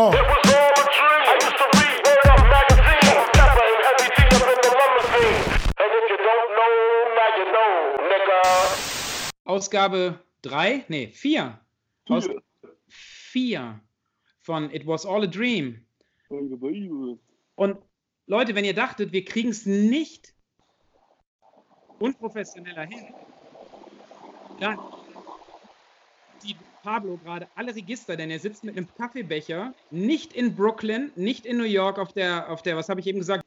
Oh. Ausgabe 3, nee, 4. Aus 4 von It Was All a Dream. Und Leute, wenn ihr dachtet, wir kriegen es nicht unprofessioneller hin, dann die Pablo gerade alle Register, denn er sitzt mit einem Kaffeebecher, nicht in Brooklyn, nicht in New York auf der, auf der, was habe ich eben gesagt,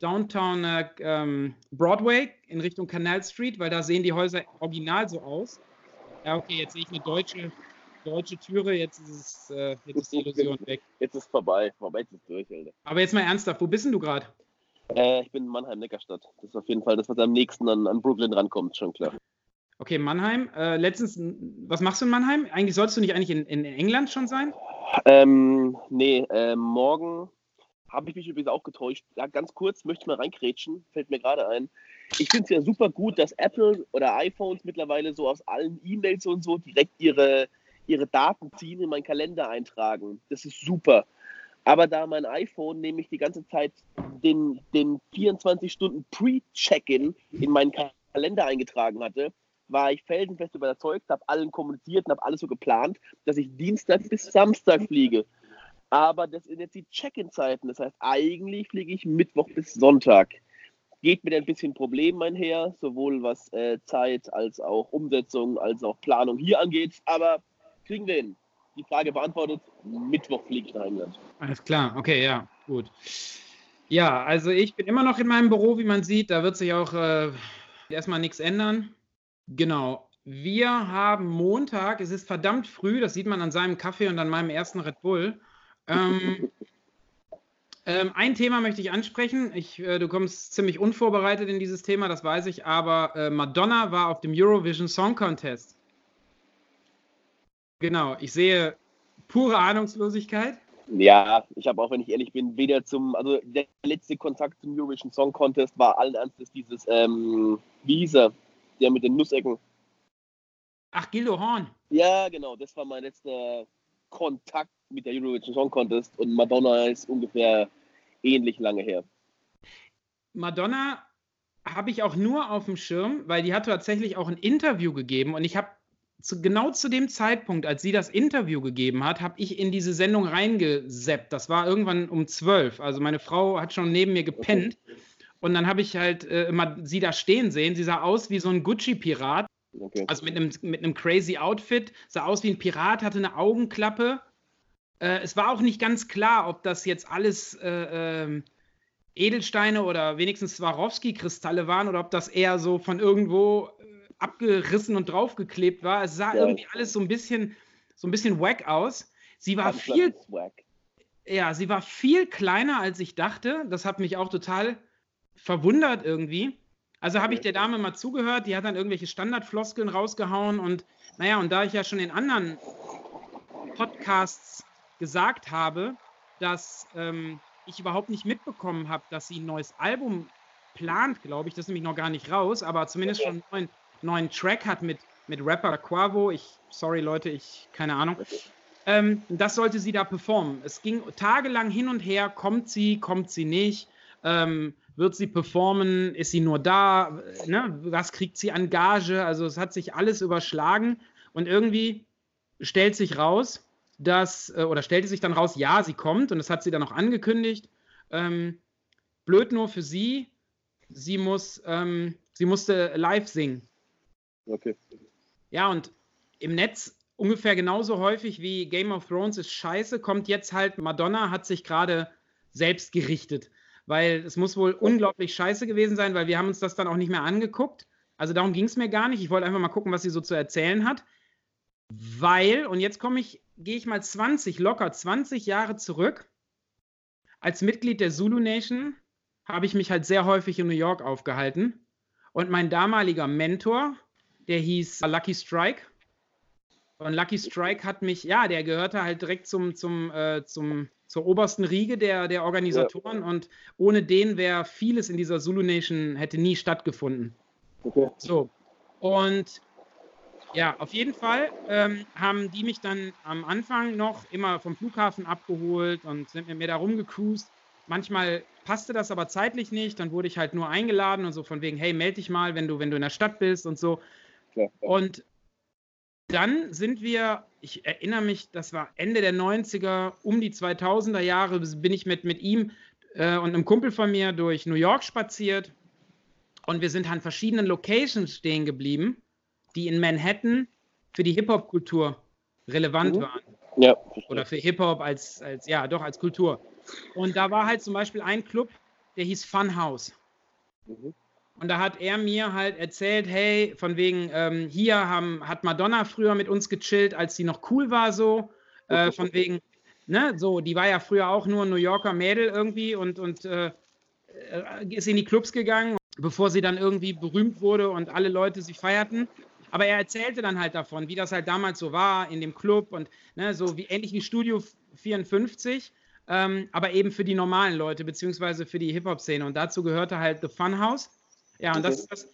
Downtown äh, ähm, Broadway in Richtung Canal Street, weil da sehen die Häuser original so aus. Ja, okay, jetzt sehe ich eine deutsche, deutsche Türe, jetzt ist, es, äh, jetzt ist die Illusion weg. Jetzt ist vorbei, vorbei jetzt ist durch, Alter. Aber jetzt mal ernsthaft, wo bist denn du gerade? Äh, ich bin in Mannheim-Neckarstadt. Das ist auf jeden Fall das, was am nächsten an, an Brooklyn rankommt, schon klar. Okay, Mannheim. Äh, letztens, was machst du in Mannheim? Eigentlich sollst du nicht eigentlich in, in England schon sein? Ähm, nee, äh, morgen habe ich mich übrigens auch getäuscht. Ja, ganz kurz, möchte ich mal reinkrätschen, fällt mir gerade ein. Ich finde es ja super gut, dass Apple oder iPhones mittlerweile so aus allen E-Mails und so direkt ihre, ihre Daten ziehen, in meinen Kalender eintragen. Das ist super. Aber da mein iPhone nämlich die ganze Zeit den, den 24 Stunden Pre-Check-In in meinen Kalender eingetragen hatte, war ich felsenfest überzeugt, habe allen kommuniziert und habe alles so geplant, dass ich Dienstag bis Samstag fliege. Aber das sind jetzt die Check-in-Zeiten. Das heißt, eigentlich fliege ich Mittwoch bis Sonntag. Geht mit ein bisschen Problemen einher, sowohl was äh, Zeit als auch Umsetzung als auch Planung hier angeht. Aber kriegen wir hin. Die Frage beantwortet, Mittwoch fliege ich nach England. Alles klar, okay, ja, gut. Ja, also ich bin immer noch in meinem Büro, wie man sieht. Da wird sich auch äh, erstmal nichts ändern. Genau. Wir haben Montag, es ist verdammt früh, das sieht man an seinem Kaffee und an meinem ersten Red Bull. Ähm, ähm, ein Thema möchte ich ansprechen. Ich, äh, du kommst ziemlich unvorbereitet in dieses Thema, das weiß ich, aber äh, Madonna war auf dem Eurovision Song Contest. Genau, ich sehe pure Ahnungslosigkeit. Ja, ich habe auch, wenn ich ehrlich bin, weder zum, also der letzte Kontakt zum Eurovision Song Contest war allen Ernstes dieses, ähm, wie hieß er, der mit den Nussecken. Ach, Gildo Horn. Ja, genau, das war mein letzter Kontakt mit der Eurovision Song Contest und Madonna ist ungefähr ähnlich lange her. Madonna habe ich auch nur auf dem Schirm, weil die hat tatsächlich auch ein Interview gegeben und ich habe zu, genau zu dem Zeitpunkt, als sie das Interview gegeben hat, habe ich in diese Sendung reingeseppt. Das war irgendwann um zwölf. Also meine Frau hat schon neben mir gepennt. Okay. Und dann habe ich halt äh, immer sie da stehen sehen. Sie sah aus wie so ein Gucci-Pirat. Okay. Also mit einem, mit einem crazy Outfit. Sah aus wie ein Pirat, hatte eine Augenklappe. Äh, es war auch nicht ganz klar, ob das jetzt alles äh, ähm, Edelsteine oder wenigstens Swarovski-Kristalle waren oder ob das eher so von irgendwo äh, abgerissen und draufgeklebt war. Es sah ja. irgendwie alles so ein bisschen, so ein bisschen wack aus. Sie war viel, ja, sie war viel kleiner, als ich dachte. Das hat mich auch total verwundert irgendwie. Also habe ich der Dame mal zugehört, die hat dann irgendwelche Standardfloskeln rausgehauen und naja, und da ich ja schon in anderen Podcasts gesagt habe, dass ähm, ich überhaupt nicht mitbekommen habe, dass sie ein neues Album plant, glaube ich, das ist nämlich noch gar nicht raus, aber zumindest schon einen neuen, neuen Track hat mit, mit Rapper Quavo. Ich, sorry Leute, ich, keine Ahnung. Ähm, das sollte sie da performen. Es ging tagelang hin und her, kommt sie, kommt sie nicht. Ähm, wird sie performen? Ist sie nur da? Ne? Was kriegt sie an Gage? Also es hat sich alles überschlagen und irgendwie stellt sich raus, dass, äh, oder stellte sich dann raus, ja, sie kommt und das hat sie dann auch angekündigt. Ähm, blöd nur für sie, sie muss, ähm, sie musste live singen. Okay. Ja, und im Netz ungefähr genauso häufig wie Game of Thrones ist scheiße, kommt jetzt halt Madonna hat sich gerade selbst gerichtet weil es muss wohl unglaublich scheiße gewesen sein, weil wir haben uns das dann auch nicht mehr angeguckt. Also darum ging es mir gar nicht. Ich wollte einfach mal gucken, was sie so zu erzählen hat. Weil, und jetzt komme ich, gehe ich mal 20, locker 20 Jahre zurück. Als Mitglied der Zulu Nation habe ich mich halt sehr häufig in New York aufgehalten. Und mein damaliger Mentor, der hieß Lucky Strike. Und Lucky Strike hat mich, ja, der gehörte halt direkt zum, zum, äh, zum zur obersten Riege der, der Organisatoren ja. und ohne den wäre vieles in dieser Zulu Nation hätte nie stattgefunden. Okay. So. Und Ja, auf jeden Fall ähm, haben die mich dann am Anfang noch immer vom Flughafen abgeholt und sind mit mir da rumgecruised. Manchmal passte das aber zeitlich nicht, dann wurde ich halt nur eingeladen und so von wegen, hey, melde dich mal, wenn du, wenn du in der Stadt bist und so. Ja. Und dann sind wir, ich erinnere mich, das war Ende der 90er, um die 2000er Jahre, bin ich mit, mit ihm äh, und einem Kumpel von mir durch New York spaziert und wir sind an verschiedenen Locations stehen geblieben, die in Manhattan für die Hip-Hop-Kultur relevant mhm. waren. Ja. Oder für Hip-Hop als, als, ja, doch als Kultur. Und da war halt zum Beispiel ein Club, der hieß Funhouse. Mhm. Und da hat er mir halt erzählt, hey, von wegen, ähm, hier haben, hat Madonna früher mit uns gechillt, als sie noch cool war, so. Äh, von wegen, ne, so, die war ja früher auch nur ein New Yorker Mädel irgendwie und, und äh, äh ist in die Clubs gegangen, bevor sie dann irgendwie berühmt wurde und alle Leute sie feierten. Aber er erzählte dann halt davon, wie das halt damals so war in dem Club und ne, so wie ähnlich wie Studio 54 ähm, aber eben für die normalen Leute, beziehungsweise für die Hip-Hop-Szene. Und dazu gehörte halt The Funhouse. Ja, und das, das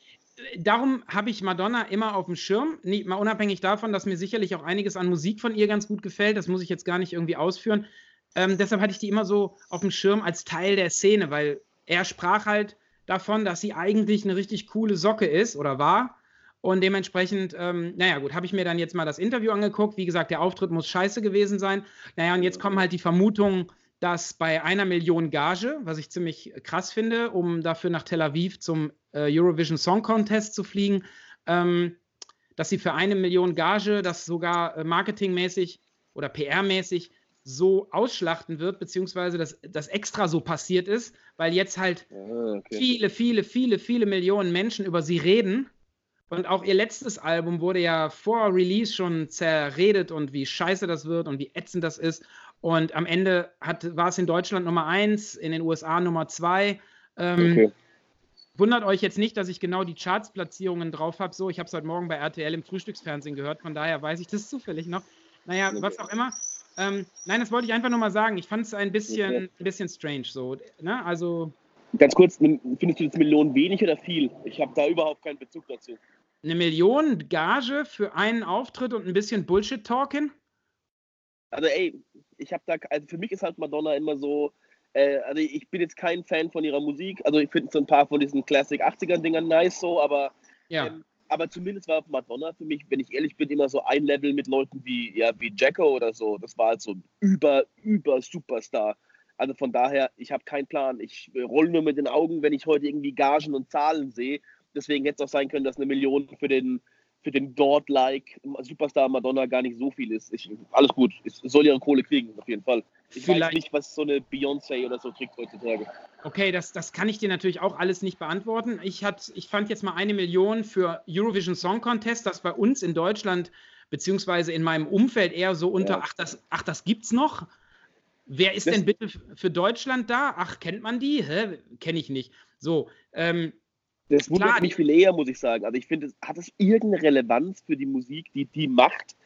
darum habe ich Madonna immer auf dem Schirm, nicht, mal unabhängig davon, dass mir sicherlich auch einiges an Musik von ihr ganz gut gefällt. Das muss ich jetzt gar nicht irgendwie ausführen. Ähm, deshalb hatte ich die immer so auf dem Schirm als Teil der Szene, weil er sprach halt davon, dass sie eigentlich eine richtig coole Socke ist oder war. Und dementsprechend, ähm, naja, gut, habe ich mir dann jetzt mal das Interview angeguckt. Wie gesagt, der Auftritt muss scheiße gewesen sein. Naja, und jetzt kommen halt die Vermutungen, dass bei einer Million Gage, was ich ziemlich krass finde, um dafür nach Tel Aviv zum äh, Eurovision Song Contest zu fliegen, ähm, dass sie für eine Million Gage das sogar äh, marketingmäßig oder PR-mäßig so ausschlachten wird, beziehungsweise dass das extra so passiert ist, weil jetzt halt ah, okay. viele, viele, viele, viele Millionen Menschen über sie reden. Und auch ihr letztes Album wurde ja vor Release schon zerredet und wie scheiße das wird und wie ätzend das ist. Und am Ende hat, war es in Deutschland Nummer eins, in den USA Nummer zwei. Ähm, okay. Wundert euch jetzt nicht, dass ich genau die Charts-Platzierungen drauf habe. So, ich habe es heute Morgen bei RTL im Frühstücksfernsehen gehört, von daher weiß ich das zufällig noch. Naja, okay. was auch immer. Ähm, nein, das wollte ich einfach nur mal sagen. Ich fand es ein bisschen, okay. ein bisschen strange. So, ne? Also. Ganz kurz, findest du das Millionen wenig oder viel? Ich habe da überhaupt keinen Bezug dazu. Eine Million Gage für einen Auftritt und ein bisschen Bullshit-Talking? Also, ey, ich habe da, also für mich ist halt Madonna immer so, äh, also ich bin jetzt kein Fan von ihrer Musik, also ich finde so ein paar von diesen Classic 80er-Dingern nice so, aber, ja. ähm, aber zumindest war Madonna für mich, wenn ich ehrlich bin, immer so ein Level mit Leuten wie, ja, wie Jacko oder so. Das war halt so ein über, über Superstar. Also von daher, ich habe keinen Plan. Ich roll nur mit den Augen, wenn ich heute irgendwie Gagen und Zahlen sehe. Deswegen hätte es auch sein können, dass eine Million für den für den God-like Superstar Madonna gar nicht so viel ist. Ich, alles gut, ich soll ihre Kohle kriegen, auf jeden Fall. Ich Vielleicht. weiß nicht, was so eine Beyoncé oder so kriegt heutzutage. Okay, das, das kann ich dir natürlich auch alles nicht beantworten. Ich, hat, ich fand jetzt mal eine Million für Eurovision Song Contest, das bei uns in Deutschland beziehungsweise in meinem Umfeld eher so unter, ja. ach, das, ach, das gibt's noch? Wer ist das denn bitte für Deutschland da? Ach, kennt man die? Hä? Kenne ich nicht. So, ähm, das wundert mich viel eher, muss ich sagen. Also ich finde, hat es irgendeine Relevanz für die Musik, die die macht?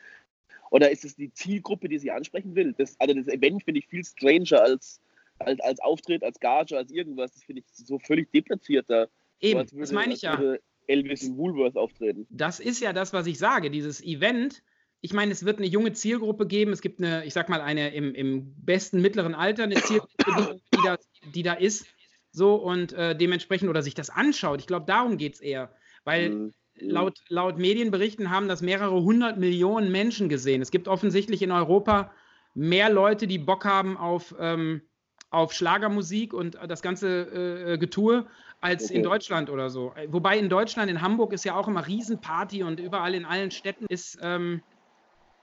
Oder ist es die Zielgruppe, die sie ansprechen will? Das, also das Event finde ich viel stranger als, als, als Auftritt, als Gage, als irgendwas. Das finde ich so völlig deplatziert da. Eben, würde, das meine ich ja. Elvis in Woolworth auftreten. Das ist ja das, was ich sage. Dieses Event, ich meine, es wird eine junge Zielgruppe geben. Es gibt eine, ich sag mal, eine im, im besten mittleren Alter, eine Zielgruppe, die, die, da, die da ist so und äh, dementsprechend oder sich das anschaut. Ich glaube, darum geht es eher. Weil mhm. laut, laut Medienberichten haben das mehrere hundert Millionen Menschen gesehen. Es gibt offensichtlich in Europa mehr Leute, die Bock haben auf, ähm, auf Schlagermusik und das ganze äh, Getue als okay. in Deutschland oder so. Wobei in Deutschland, in Hamburg ist ja auch immer Riesenparty und überall in allen Städten ist, ähm,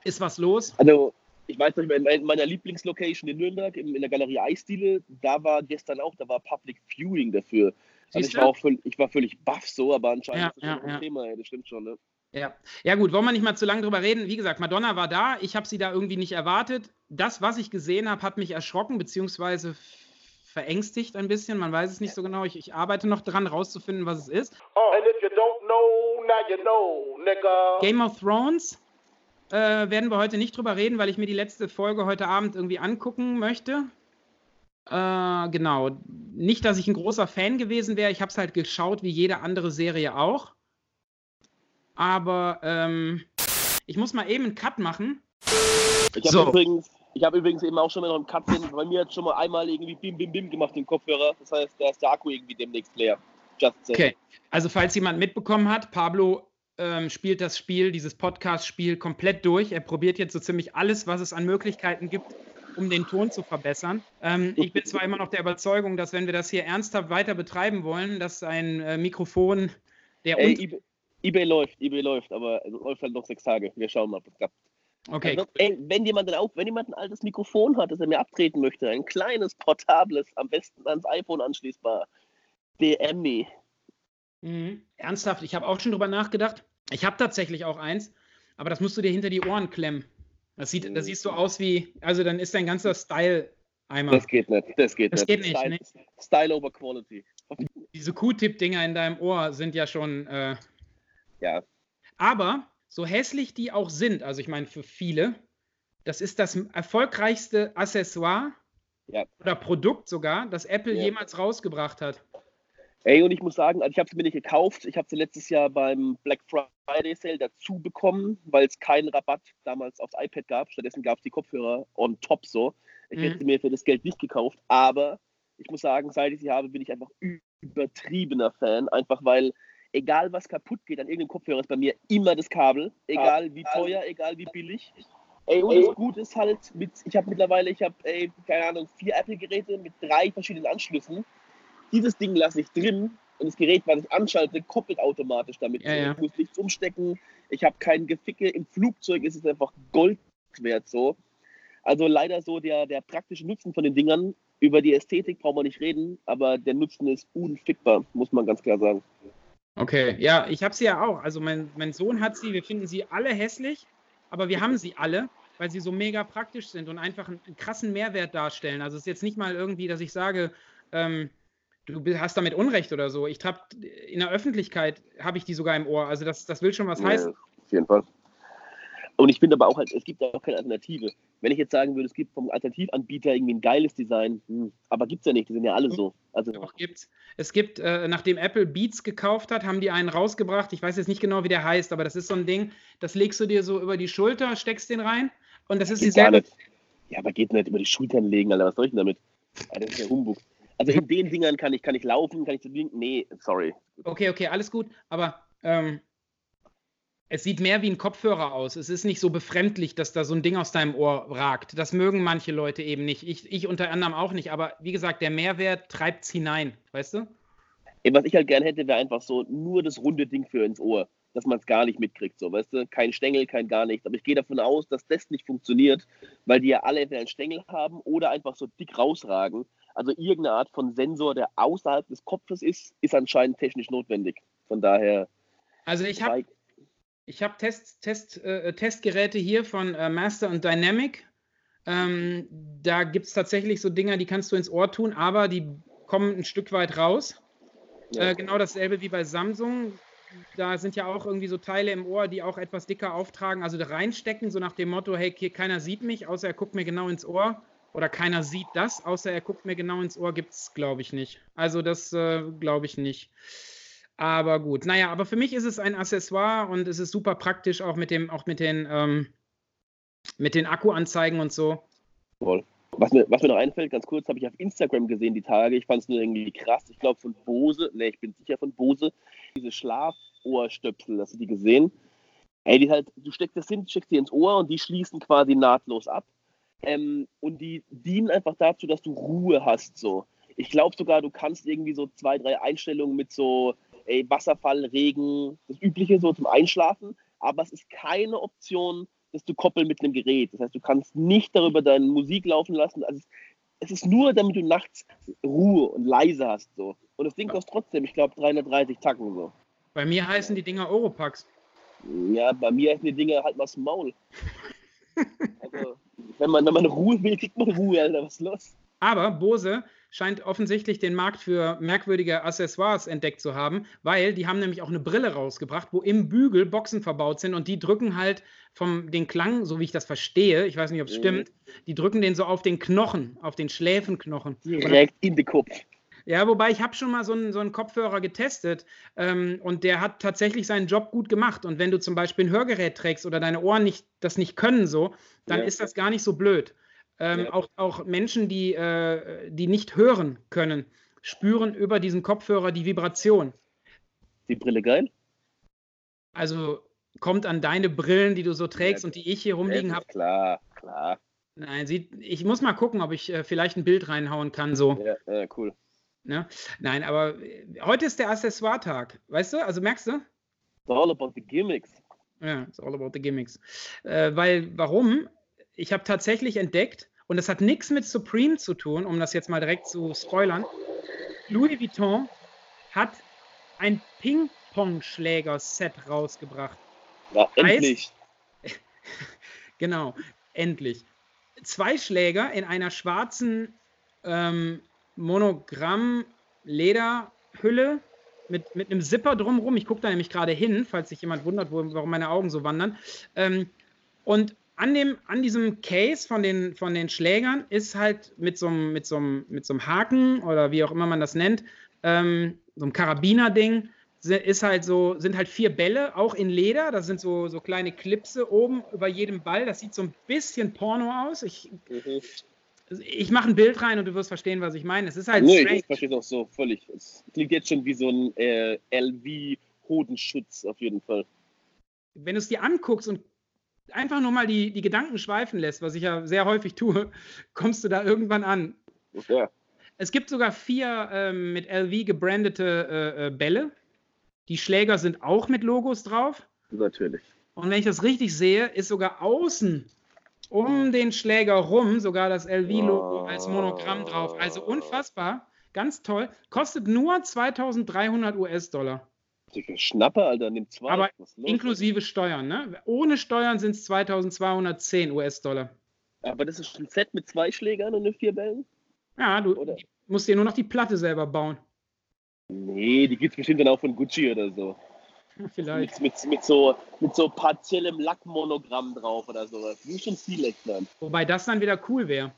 ist was los. Also ich weiß nicht, in meiner Lieblingslocation in Nürnberg, in, der Galerie Eisdiele, da war gestern auch, da war Public Viewing dafür. Also ich war, auch völlig, ich war völlig baff so, aber anscheinend ja, ist das ja, ein ja. Thema, das stimmt schon, ne? Ja. ja, gut, wollen wir nicht mal zu lange drüber reden. Wie gesagt, Madonna war da, ich habe sie da irgendwie nicht erwartet. Das, was ich gesehen habe, hat mich erschrocken, beziehungsweise verängstigt ein bisschen. Man weiß es nicht so genau. Ich, ich arbeite noch dran, rauszufinden, was es ist. Oh, know, you know, Game of Thrones äh, werden wir heute nicht drüber reden, weil ich mir die letzte Folge heute Abend irgendwie angucken möchte. Äh, genau. Nicht, dass ich ein großer Fan gewesen wäre. Ich habe es halt geschaut, wie jede andere Serie auch. Aber ähm, ich muss mal eben einen Cut machen. Ich habe so. übrigens, hab übrigens eben auch schon mal noch im Cut bin. Bei mir hat schon mal einmal irgendwie Bim Bim Bim gemacht den Kopfhörer. Das heißt, da ist der Akku irgendwie demnächst leer. Just okay. Also falls jemand mitbekommen hat, Pablo ähm, spielt das Spiel, dieses Podcast-Spiel komplett durch. Er probiert jetzt so ziemlich alles, was es an Möglichkeiten gibt, um den Ton zu verbessern. Ähm, ich bin zwar immer noch der Überzeugung, dass wenn wir das hier ernsthaft weiter betreiben wollen, dass ein äh, Mikrofon der Ey, eBay, eBay, läuft, eBay läuft, aber es läuft halt noch sechs Tage. Wir schauen mal, ob es klappt. Okay. Also, ey, wenn jemand auch, wenn jemand ein altes Mikrofon hat, das er mir abtreten möchte, ein kleines, portables, am besten ans iPhone anschließbar, DM me. Mhm. Ernsthaft, ich habe auch schon drüber nachgedacht. Ich habe tatsächlich auch eins, aber das musst du dir hinter die Ohren klemmen. Das sieht, das siehst so aus wie, also dann ist dein ganzer Style einmal. Das geht nicht, das geht das nicht. Geht nicht Style, ne? Style over Quality. Diese Q-Tip-Dinger in deinem Ohr sind ja schon. Äh, ja. Aber so hässlich die auch sind, also ich meine für viele, das ist das erfolgreichste Accessoire ja. oder Produkt sogar, das Apple ja. jemals rausgebracht hat. Ey, und ich muss sagen, also ich habe sie mir nicht gekauft. Ich habe sie letztes Jahr beim Black Friday Sale dazu bekommen, weil es keinen Rabatt damals aufs iPad gab. Stattdessen gab es die Kopfhörer on top so. Ich mhm. hätte mir für das Geld nicht gekauft, aber ich muss sagen, seit ich sie habe, bin ich einfach übertriebener Fan. Einfach weil, egal was kaputt geht an irgendeinem Kopfhörer, ist bei mir immer das Kabel. Egal wie teuer, egal wie billig. Ey, und das Gute ist halt, mit, ich habe mittlerweile, ich habe, keine Ahnung, vier Apple-Geräte mit drei verschiedenen Anschlüssen dieses Ding lasse ich drin und das Gerät, was ich anschalte, koppelt automatisch damit. Ja, ja. Ich muss nichts umstecken, ich habe kein Geficke. Im Flugzeug ist es einfach Gold wert so. Also leider so der, der praktische Nutzen von den Dingern. Über die Ästhetik brauchen wir nicht reden, aber der Nutzen ist unfickbar, muss man ganz klar sagen. Okay, ja, ich habe sie ja auch. Also mein, mein Sohn hat sie, wir finden sie alle hässlich, aber wir haben sie alle, weil sie so mega praktisch sind und einfach einen, einen krassen Mehrwert darstellen. Also es ist jetzt nicht mal irgendwie, dass ich sage, ähm, du hast damit Unrecht oder so. Ich trab, in der Öffentlichkeit habe ich die sogar im Ohr. Also das, das will schon was ja, heißen. Auf jeden Fall. Und ich finde aber auch halt, es gibt auch keine Alternative. Wenn ich jetzt sagen würde, es gibt vom Alternativanbieter irgendwie ein geiles Design, hm, aber gibt es ja nicht, die sind ja alle so. Also Doch, gibt's. Es gibt, äh, nachdem Apple Beats gekauft hat, haben die einen rausgebracht. Ich weiß jetzt nicht genau, wie der heißt, aber das ist so ein Ding, das legst du dir so über die Schulter, steckst den rein und das ist dieselbe. Ja, aber geht nicht über die Schultern legen, Alter. Was soll ich denn damit? Alter, das ist ja Humbug. Also in den Dingern kann ich, kann ich laufen, kann ich zu Nee, sorry. Okay, okay, alles gut. Aber ähm, es sieht mehr wie ein Kopfhörer aus. Es ist nicht so befremdlich, dass da so ein Ding aus deinem Ohr ragt. Das mögen manche Leute eben nicht. Ich, ich unter anderem auch nicht. Aber wie gesagt, der Mehrwert treibt es hinein, weißt du? Was ich halt gern hätte, wäre einfach so nur das runde Ding für ins Ohr, dass man es gar nicht mitkriegt, so, weißt du? Kein Stängel, kein gar nichts. Aber ich gehe davon aus, dass das nicht funktioniert, weil die ja alle entweder einen Stängel haben oder einfach so dick rausragen. Also irgendeine Art von Sensor, der außerhalb des Kopfes ist, ist anscheinend technisch notwendig. Von daher. Also ich habe ich hab Test, Test, äh, Testgeräte hier von äh, Master und Dynamic. Ähm, da gibt es tatsächlich so Dinger, die kannst du ins Ohr tun, aber die kommen ein Stück weit raus. Ja. Äh, genau dasselbe wie bei Samsung. Da sind ja auch irgendwie so Teile im Ohr, die auch etwas dicker auftragen, also da reinstecken, so nach dem Motto, hey, keiner sieht mich, außer er guckt mir genau ins Ohr oder keiner sieht das, außer er guckt mir genau ins Ohr, gibt es, glaube ich, nicht. Also das äh, glaube ich nicht. Aber gut, naja, aber für mich ist es ein Accessoire und es ist super praktisch, auch mit dem, auch mit den, ähm, mit den Akkuanzeigen und so. Voll. Was mir, was mir noch einfällt, ganz kurz, habe ich auf Instagram gesehen die Tage. Ich fand es nur irgendwie krass. Ich glaube von Bose, ne, ich bin sicher von Bose, diese Schlafohrstöpsel, hast du die gesehen? Ey, die halt, du steckst das hin, steckst die ins Ohr und die schließen quasi nahtlos ab. Ähm, und die dienen einfach dazu, dass du Ruhe hast. So. Ich glaube sogar, du kannst irgendwie so zwei, drei Einstellungen mit so ey, Wasserfall, Regen, das Übliche so zum Einschlafen. Aber es ist keine Option, dass du koppeln mit einem Gerät. Das heißt, du kannst nicht darüber deine Musik laufen lassen. Also es ist nur, damit du nachts Ruhe und leise hast. So. Und das Ding kostet trotzdem, ich glaube, 330 Tacken. So. Bei mir heißen die Dinger Oropax. Ja, bei mir heißen die Dinger halt mal Maul. also, wenn man, wenn man Ruhe will, kriegt man Ruhe, Alter. Was ist los? Aber Bose scheint offensichtlich den Markt für merkwürdige Accessoires entdeckt zu haben, weil die haben nämlich auch eine Brille rausgebracht, wo im Bügel Boxen verbaut sind und die drücken halt vom den Klang, so wie ich das verstehe, ich weiß nicht, ob es mhm. stimmt, die drücken den so auf den Knochen, auf den Schläfenknochen. Direkt in den Kopf. Ja, wobei ich habe schon mal so einen, so einen Kopfhörer getestet ähm, und der hat tatsächlich seinen Job gut gemacht. Und wenn du zum Beispiel ein Hörgerät trägst oder deine Ohren nicht, das nicht können so, dann ja. ist das gar nicht so blöd. Ähm, ja. auch, auch Menschen, die, äh, die nicht hören können, spüren über diesen Kopfhörer die Vibration. Die Brille geil? Also kommt an deine Brillen, die du so trägst ja, und die ich hier rumliegen habe. Klar, klar. Nein, sieht, ich muss mal gucken, ob ich äh, vielleicht ein Bild reinhauen kann. So. Ja, ja cool. Ne? Nein, aber äh, heute ist der Accessoire-Tag, weißt du? Also merkst du? It's all about the gimmicks. Ja, it's all about the gimmicks. Äh, weil, warum? Ich habe tatsächlich entdeckt, und das hat nichts mit Supreme zu tun, um das jetzt mal direkt zu spoilern. Louis Vuitton hat ein Ping-Pong-Schläger-Set rausgebracht. Ja, endlich. Heißt, genau, endlich. Zwei Schläger in einer schwarzen ähm, Monogramm-Lederhülle mit, mit einem Zipper drumherum. Ich gucke da nämlich gerade hin, falls sich jemand wundert, wo, warum meine Augen so wandern. Ähm, und an, dem, an diesem Case von den, von den Schlägern ist halt mit so, einem, mit, einem, mit einem Haken oder wie auch immer man das nennt, ähm, so ein Karabiner-Ding, ist halt so, sind halt vier Bälle, auch in Leder. Das sind so, so kleine Klipse oben über jedem Ball. Das sieht so ein bisschen Porno aus. Ich, mhm ich mache ein Bild rein und du wirst verstehen, was ich meine. Es ist halt nee, strange. ich verstehe es auch so völlig. Es klingt jetzt schon wie so ein äh, LV-Hodenschutz auf jeden Fall. Wenn du es dir anguckst und einfach nur mal die, die Gedanken schweifen lässt, was ich ja sehr häufig tue, kommst du da irgendwann an. Ja. Es gibt sogar vier ähm, mit LV gebrandete äh, äh, Bälle. Die Schläger sind auch mit Logos drauf. Natürlich. Und wenn ich das richtig sehe, ist sogar außen um den Schläger rum sogar das LV-Logo als Monogramm drauf. Also unfassbar, ganz toll. Kostet nur 2300 US-Dollar. Schnapper, Alter, nimm zwei. Aber inklusive Steuern, ne? Ohne Steuern sind es 2210 US-Dollar. Aber das ist ein Set mit zwei Schlägern und vier Bällen? Ja, du Oder? musst dir nur noch die Platte selber bauen. Nee, die gibt es bestimmt dann auch von Gucci oder so. Vielleicht. Mit, mit, mit, so, mit so partiellem Lackmonogramm drauf oder sowas. Wie schon viel dann. Wobei das dann wieder cool wäre.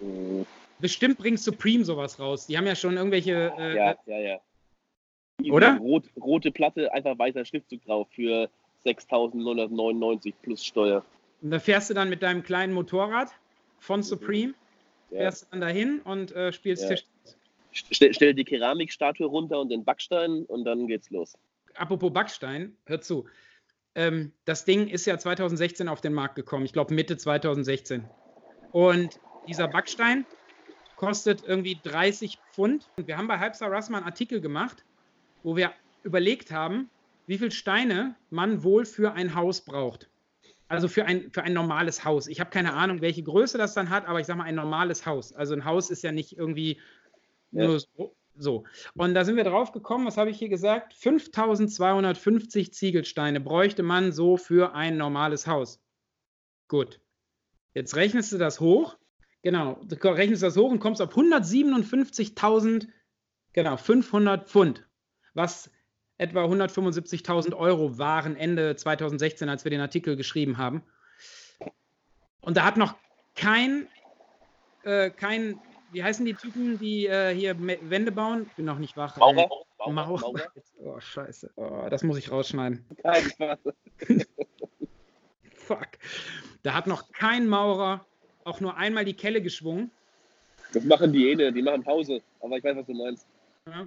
Mhm. Bestimmt bringt Supreme sowas raus. Die haben ja schon irgendwelche. Äh, ja, ja, ja. Oder? Rot, rote Platte, einfach weißer Schriftzug drauf für 6.999 plus Steuer. Und da fährst du dann mit deinem kleinen Motorrad von Supreme, ja. fährst dann dahin und äh, spielst ja. Tisch. Stell, stell die Keramikstatue runter und den Backstein und dann geht's los apropos Backstein, hör zu. Ähm, das Ding ist ja 2016 auf den Markt gekommen. Ich glaube Mitte 2016. Und dieser Backstein kostet irgendwie 30 Pfund. Und wir haben bei Halbstar Rasma einen Artikel gemacht, wo wir überlegt haben, wie viele Steine man wohl für ein Haus braucht. Also für ein, für ein normales Haus. Ich habe keine Ahnung, welche Größe das dann hat, aber ich sage mal ein normales Haus. Also ein Haus ist ja nicht irgendwie ja. nur so, so, und da sind wir drauf gekommen, was habe ich hier gesagt? 5250 Ziegelsteine bräuchte man so für ein normales Haus. Gut. Jetzt rechnest du das hoch. Genau, du rechnest das hoch und kommst auf 157.000, genau, 500 Pfund, was etwa 175.000 Euro waren Ende 2016, als wir den Artikel geschrieben haben. Und da hat noch kein, äh, kein wie heißen die Typen, die äh, hier Wände bauen? Ich bin noch nicht wach. Maurer. Maurer. Maurer. Maurer. Oh, scheiße. Oh, das muss ich rausschneiden. Kein Spaß. Fuck. Da hat noch kein Maurer auch nur einmal die Kelle geschwungen. Das machen die Ene, die machen Pause. Aber ich weiß, was du meinst. Ja.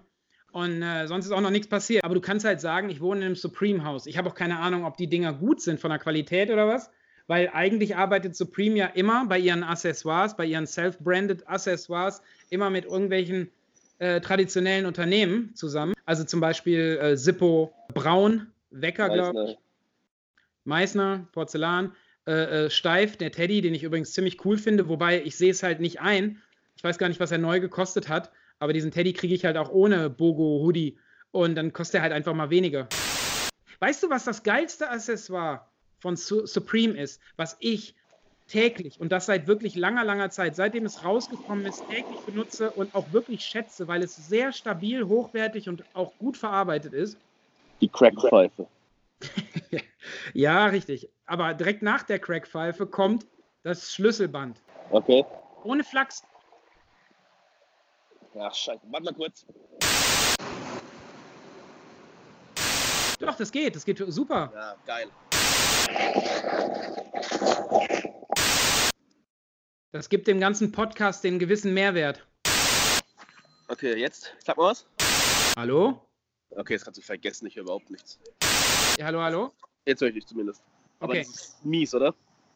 Und äh, sonst ist auch noch nichts passiert. Aber du kannst halt sagen, ich wohne in einem Supreme House. Ich habe auch keine Ahnung, ob die Dinger gut sind von der Qualität oder was weil eigentlich arbeitet Supreme ja immer bei ihren Accessoires, bei ihren self-branded Accessoires, immer mit irgendwelchen äh, traditionellen Unternehmen zusammen. Also zum Beispiel äh, Zippo, Braun, Wecker, glaube ich. Meißner, Porzellan, äh, äh, Steif, der Teddy, den ich übrigens ziemlich cool finde, wobei ich sehe es halt nicht ein. Ich weiß gar nicht, was er neu gekostet hat, aber diesen Teddy kriege ich halt auch ohne Bogo Hoodie und dann kostet er halt einfach mal weniger. Weißt du, was das geilste Accessoire von Su Supreme ist, was ich täglich und das seit wirklich langer, langer Zeit, seitdem es rausgekommen ist, täglich benutze und auch wirklich schätze, weil es sehr stabil, hochwertig und auch gut verarbeitet ist. Die Crackpfeife. ja, richtig. Aber direkt nach der Crackpfeife kommt das Schlüsselband. Okay. Ohne Flachs. Ja, scheiße. Warte mal kurz. Doch, das geht, das geht super. Ja, geil. Das gibt dem ganzen Podcast den gewissen Mehrwert. Okay, jetzt. Sag mal was. Hallo? Okay, das kannst du vergessen, ich höre überhaupt nichts. Ja, hallo, hallo? Jetzt höre ich dich zumindest. Aber Okay. das ist mies, oder?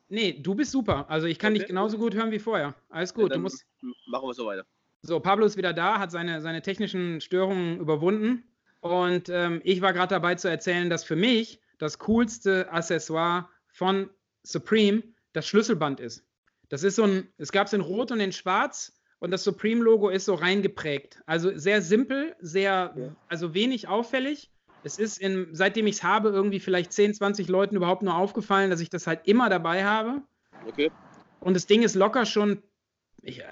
Nee, du bist super. Also ich kann dich Okay. genauso gut hören wie vorher. Alles Ja, gut. Du dann musst. Machen wir so weiter. So, Pablo ist wieder da, hat seine, seine technischen Störungen überwunden. Und ähm, ich war gerade dabei zu erzählen, dass für mich das coolste Accessoire von Supreme das Schlüsselband ist. Das ist so ein, es gab es in Rot und in Schwarz und das Supreme-Logo ist so reingeprägt. Also sehr simpel, sehr, Ja. also wenig auffällig. Es ist, in, seitdem ich es habe, irgendwie vielleicht 10, 20 Leuten überhaupt nur aufgefallen, dass ich das halt immer dabei habe. Okay. Und das Ding ist locker schon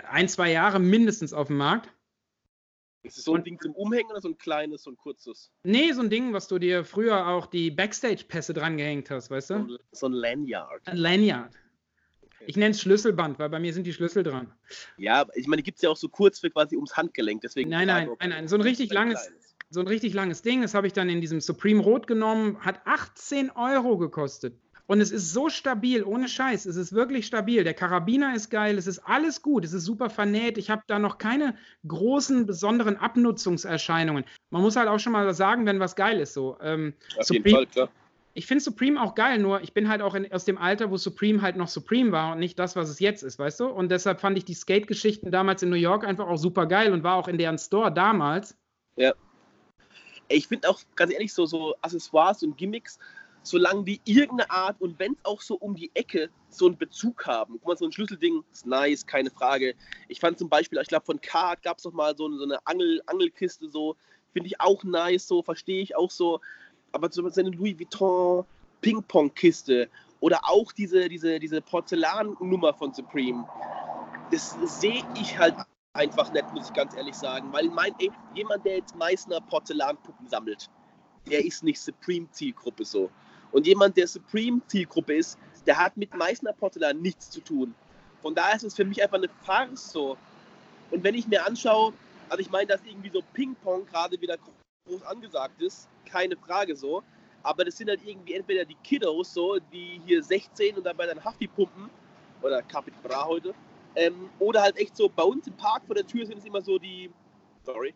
ein, zwei Jahre mindestens auf dem Markt. Ist es so ein Und- Ding zum Umhängen oder so ein kleines, so ein kurzes? Nee, so ein Ding, was du dir früher auch die Backstage-Pässe dran gehängt hast, weißt So du? ein, so ein Lanyard. Ein Lanyard. Okay. Ich nenne es Schlüsselband, weil bei mir sind die Schlüssel dran. Ja, ich meine, die gibt es ja auch so kurz für quasi ums Handgelenk. Deswegen Nein, nein, nein, nein, so ein richtig langes- klein ist. So ein richtig langes Ding, das habe ich dann in diesem Supreme Rot genommen, hat 18 Euro gekostet. Und es ist so stabil, ohne Scheiß. Es ist wirklich stabil. Der Karabiner ist geil, es ist alles gut, es ist super vernäht. Ich habe da noch keine großen, besonderen Abnutzungserscheinungen. Man muss halt auch schon mal sagen, wenn was geil ist. So. Ähm, Auf jeden Supreme- Fall, klar. ich finde Supreme auch geil, nur ich bin halt auch in, aus dem Alter, wo Supreme halt noch Supreme war und nicht das, was es jetzt ist, weißt du? Und deshalb fand ich die Skate-Geschichten damals in New York einfach auch super geil und war auch in deren Store damals. Ich finde auch, ganz ehrlich, so, so Accessoires und Gimmicks, solange die irgendeine Art und wenn es auch so um die Ecke so einen Bezug haben. Guck mal, so ein Schlüsselding ist nice, keine Frage. Ich fand zum Beispiel, ich glaube, von Card gab es doch mal so eine, so eine Angel, Angelkiste, so, finde ich auch nice, so, verstehe ich auch so. Aber so eine Louis Vuitton Ping-Pong-Kiste oder auch diese, diese, diese Porzellannummer von Supreme, das sehe ich halt einfach nicht, muss ich ganz ehrlich sagen. Weil mein, jemand, der jetzt Meißner Porzellanpuppen sammelt, der ist nicht Supreme-Zielgruppe so. Und jemand, der Supreme-Zielgruppe ist, der hat mit Meißner Porzellan nichts zu tun. Von daher ist es für mich einfach eine Farce so. Und wenn ich mir anschaue, also ich meine, dass irgendwie so Ping-Pong gerade wieder groß angesagt ist, keine Frage so. Aber das sind halt irgendwie entweder die Kiddos so, die hier 16 und dabei dann Hafti pumpen, oder Capit Bra heute, ähm, oder halt echt so bei uns im Park vor der Tür sind es immer so die, sorry,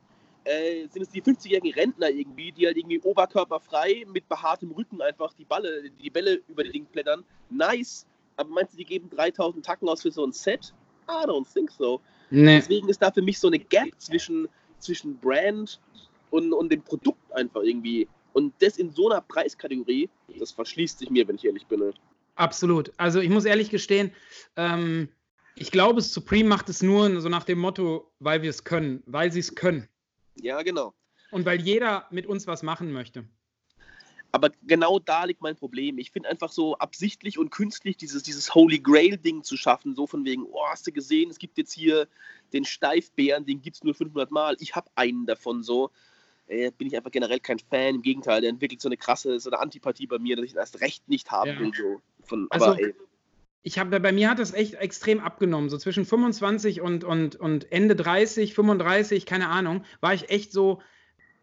äh, sind es die 50-jährigen Rentner irgendwie, die halt irgendwie oberkörperfrei mit behaartem Rücken einfach die Balle, die Bälle über die Ding blättern. Nice. Aber meinst du, die geben 3000 Tacken aus für so ein Set? I don't think so. Nee. Deswegen ist da für mich so eine Gap zwischen, zwischen Brand und, und dem Produkt einfach irgendwie. Und das in so einer Preiskategorie, das verschließt sich mir, wenn ich ehrlich bin. Absolut. Also ich muss ehrlich gestehen, ähm, ich glaube, Supreme macht es nur so nach dem Motto, weil wir es können, weil sie es können. Ja, genau. Und weil jeder mit uns was machen möchte. Aber genau da liegt mein Problem. Ich finde einfach so absichtlich und künstlich dieses, dieses Holy Grail-Ding zu schaffen, so von wegen, oh, hast du gesehen, es gibt jetzt hier den Steifbären, den gibt es nur 500 Mal. Ich habe einen davon so. Äh, bin ich einfach generell kein Fan. Im Gegenteil, der entwickelt so eine krasse, so eine Antipathie bei mir, dass ich ihn erst recht nicht haben Ja. will. So. Von, Also, aber ey, Ich habe bei mir hat das echt extrem abgenommen. So zwischen 25 und, und, und Ende 30, 35, keine Ahnung, war ich echt so,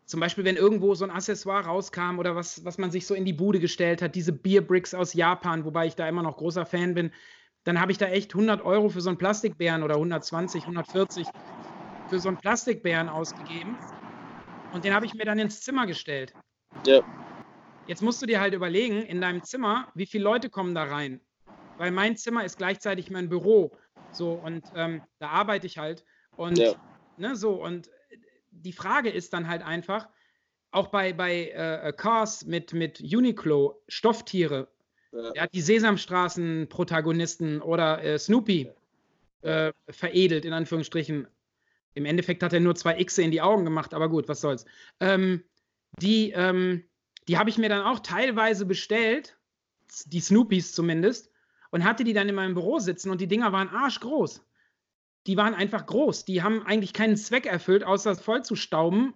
zum Beispiel, wenn irgendwo so ein Accessoire rauskam oder was, was man sich so in die Bude gestellt hat, diese Beerbricks aus Japan, wobei ich da immer noch großer Fan bin, dann habe ich da echt 100 Euro für so einen Plastikbären oder 120, 140 für so einen Plastikbären ausgegeben. Und den habe ich mir dann ins Zimmer gestellt. Ja. Jetzt musst du dir halt überlegen, in deinem Zimmer, wie viele Leute kommen da rein? Weil mein Zimmer ist gleichzeitig mein Büro. So, und ähm, da arbeite ich halt. Und Ja. ne, so, und die Frage ist dann halt einfach, auch bei, bei äh, Cars mit, mit Uniqlo, Stofftiere, Ja. er hat die Sesamstraßen-Protagonisten oder äh, Snoopy äh, veredelt, in Anführungsstrichen. Im Endeffekt hat er nur zwei Xe in die Augen gemacht, aber gut, was soll's. Ähm, die ähm, die habe ich mir dann auch teilweise bestellt, die Snoopies zumindest, und hatte die dann in meinem Büro sitzen und die Dinger waren arschgroß. Die waren einfach groß. Die haben eigentlich keinen Zweck erfüllt, außer voll zu.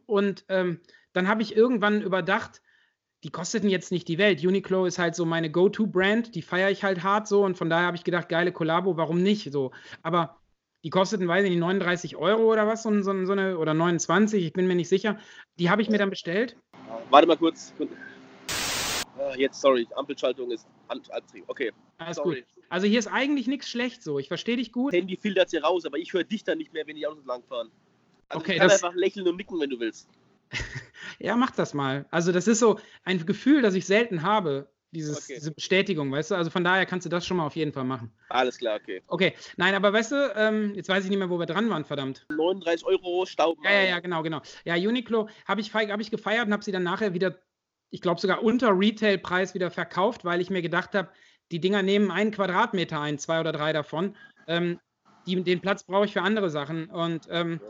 Und ähm, dann habe ich irgendwann überdacht, die kosteten jetzt nicht die Welt. Uniqlo ist halt so meine Go-To-Brand, die feiere ich halt hart so und von daher habe ich gedacht, geile Kollabo, warum nicht so. Aber Die kosteten, weiß ich nicht, 39 Euro oder was, so, so, so eine, oder 29, ich bin mir nicht sicher. Die habe ich mir dann bestellt. Warte mal kurz. Ah, jetzt, sorry, Ampelschaltung ist Antrieb. Okay. Alles sorry. gut. Also hier ist eigentlich nichts schlecht so. Ich verstehe dich gut. Handy filtert hier raus, aber ich höre dich dann nicht mehr, wenn die Autos langfahren. Also okay, ich kann einfach lächeln und nicken, wenn du willst. ja, mach das mal. Also das ist so ein Gefühl, das ich selten habe. Dieses, okay. Diese Bestätigung, weißt du? Also von daher kannst du das schon mal auf jeden Fall machen. Alles klar, okay. Okay, nein, aber weißt du, ähm, jetzt weiß ich nicht mehr, wo wir dran waren, verdammt. 39 Euro Staub. Ja, ja, ja, genau, genau. Ja, Uniqlo habe ich, hab ich gefeiert und habe sie dann nachher wieder, ich glaube sogar unter Retailpreis wieder verkauft, weil ich mir gedacht habe, die Dinger nehmen einen Quadratmeter ein, zwei oder drei davon. Ähm, die, den Platz brauche ich für andere Sachen. Und ähm,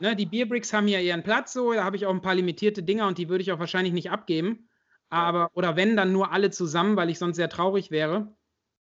ja. ne, die Bierbricks haben hier ihren Platz so, da habe ich auch ein paar limitierte Dinger und die würde ich auch wahrscheinlich nicht abgeben. Aber, oder wenn, dann nur alle zusammen, weil ich sonst sehr traurig wäre.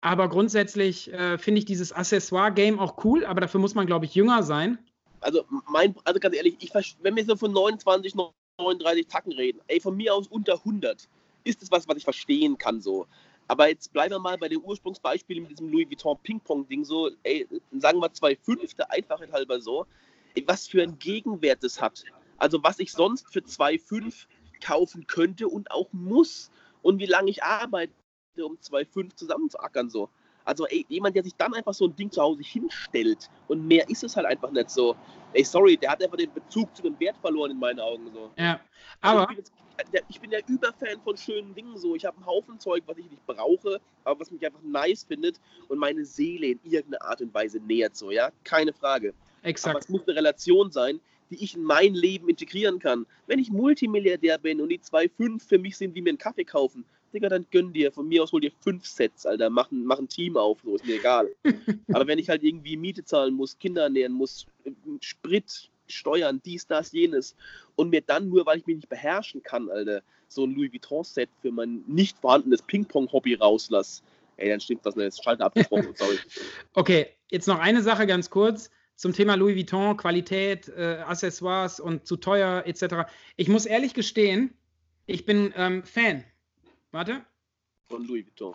Aber grundsätzlich äh, finde ich dieses Accessoire-Game auch cool, aber dafür muss man, glaube ich, jünger sein. Also, mein, also ganz ehrlich, ich, wenn wir so von 29, 39 Tacken reden, ey, von mir aus unter 100, ist das was, was ich verstehen kann so. Aber jetzt bleiben wir mal bei dem Ursprungsbeispiel mit diesem Louis Vuitton Ping-Pong-Ding so, ey, sagen wir zwei Fünfte, Einfachheit halber so, ey, was für einen Gegenwert das hat. Also was ich sonst für zwei Fünf kaufen könnte und auch muss. Und wie lange ich arbeite, um 2,5 zusammenzuackern so. Also ey, jemand, der sich dann einfach so ein Ding zu Hause hinstellt und mehr ist es halt einfach nicht so. Ey, sorry, der hat einfach den Bezug zu dem Wert verloren in meinen Augen so. Ja, also aber... Also ich, bin jetzt, der, ich bin ja Überfan von schönen Dingen so. Ich habe einen Haufen Zeug, was ich nicht brauche, aber was mich einfach nice findet und meine Seele in irgendeiner Art und Weise nähert so, ja? Keine Frage. Exakt. Aber es muss eine Relation sein, die ich in mein Leben integrieren kann. Wenn ich Multimilliardär bin und die zwei fünf für mich sind, wie mir einen Kaffee kaufen, Digga, dann gönn dir. Von mir aus hol dir fünf Sets, Alter. Mach, mach ein Team auf, so ist mir egal. Aber wenn ich halt irgendwie Miete zahlen muss, Kinder ernähren muss, Sprit, Steuern, dies, das, jenes und mir dann nur, weil ich mich nicht beherrschen kann, Alter, so ein Louis Vuitton-Set für mein nicht vorhandenes Ping-Pong-Hobby rauslass, ey, dann stimmt das nicht. Schalter abgebrochen, sorry. Okay, jetzt noch eine Sache ganz kurz zum Thema Louis Vuitton, Qualität, äh, Accessoires und zu teuer etc. Ich muss ehrlich gestehen, ich bin ähm, Fan. Warte. Von Louis Vuitton.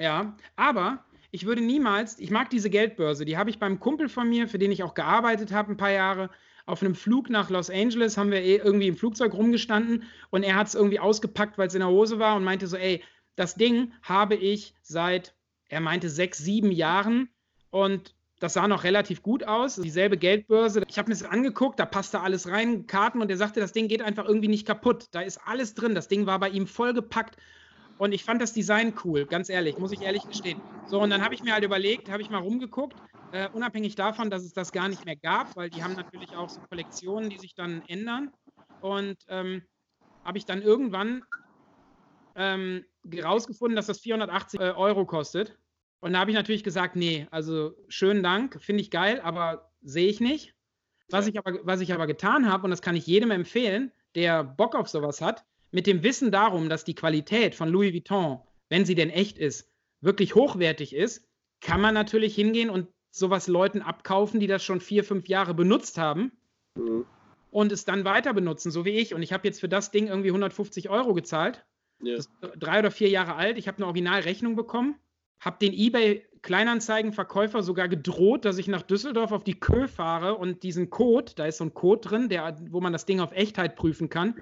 Ja, aber ich würde niemals, ich mag diese Geldbörse, die habe ich beim Kumpel von mir, für den ich auch gearbeitet habe ein paar Jahre, auf einem Flug nach Los Angeles haben wir eh irgendwie im Flugzeug rumgestanden und er hat es irgendwie ausgepackt, weil es in der Hose war und meinte so, ey, das Ding habe ich seit, er meinte, sechs, sieben Jahren und das sah noch relativ gut aus. Dieselbe Geldbörse. Ich habe mir das angeguckt, da passte alles rein, Karten und er sagte, das Ding geht einfach irgendwie nicht kaputt. Da ist alles drin. Das Ding war bei ihm vollgepackt. Und ich fand das Design cool, ganz ehrlich, muss ich ehrlich gestehen. So, und dann habe ich mir halt überlegt, habe ich mal rumgeguckt, äh, unabhängig davon, dass es das gar nicht mehr gab, weil die haben natürlich auch so Kollektionen, die sich dann ändern. Und ähm, habe ich dann irgendwann ähm, dass das 480 äh, Euro kostet. Und da habe ich natürlich gesagt, nee, also schönen Dank, finde ich geil, aber sehe ich nicht. Was ich aber, was ich aber getan habe, und das kann ich jedem empfehlen, der Bock auf sowas hat, mit dem Wissen darum, dass die Qualität von Louis Vuitton, wenn sie denn echt ist, wirklich hochwertig ist, kann man natürlich hingehen und sowas Leuten abkaufen, die das schon vier, fünf Jahre benutzt haben mhm. und es dann weiter benutzen, so wie ich. Und ich habe jetzt für das Ding irgendwie 150 Euro gezahlt. Ja. Das ist drei oder vier Jahre alt. Ich habe eine Originalrechnung bekommen habe den eBay Kleinanzeigenverkäufer sogar gedroht, dass ich nach Düsseldorf auf die Kö fahre und diesen Code, da ist so ein Code drin, der, wo man das Ding auf Echtheit prüfen kann.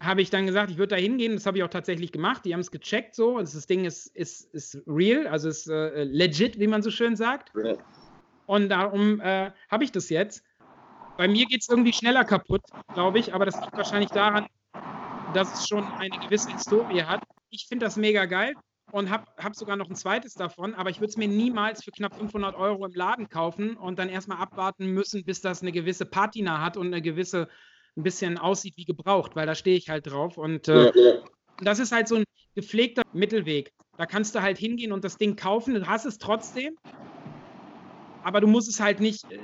Habe ich dann gesagt, ich würde da hingehen. Das habe ich auch tatsächlich gemacht. Die haben es gecheckt so. Also das Ding ist, ist, ist real, also ist äh, legit, wie man so schön sagt. Ja. Und darum äh, habe ich das jetzt. Bei mir geht es irgendwie schneller kaputt, glaube ich, aber das liegt wahrscheinlich daran, dass es schon eine gewisse Historie hat. Ich finde das mega geil und habe hab sogar noch ein zweites davon, aber ich würde es mir niemals für knapp 500 Euro im Laden kaufen und dann erstmal abwarten müssen, bis das eine gewisse Patina hat und eine gewisse, ein bisschen aussieht wie gebraucht, weil da stehe ich halt drauf. Und äh, ja, ja. das ist halt so ein gepflegter Mittelweg. Da kannst du halt hingehen und das Ding kaufen, du hast es trotzdem, aber du musst es halt nicht, äh,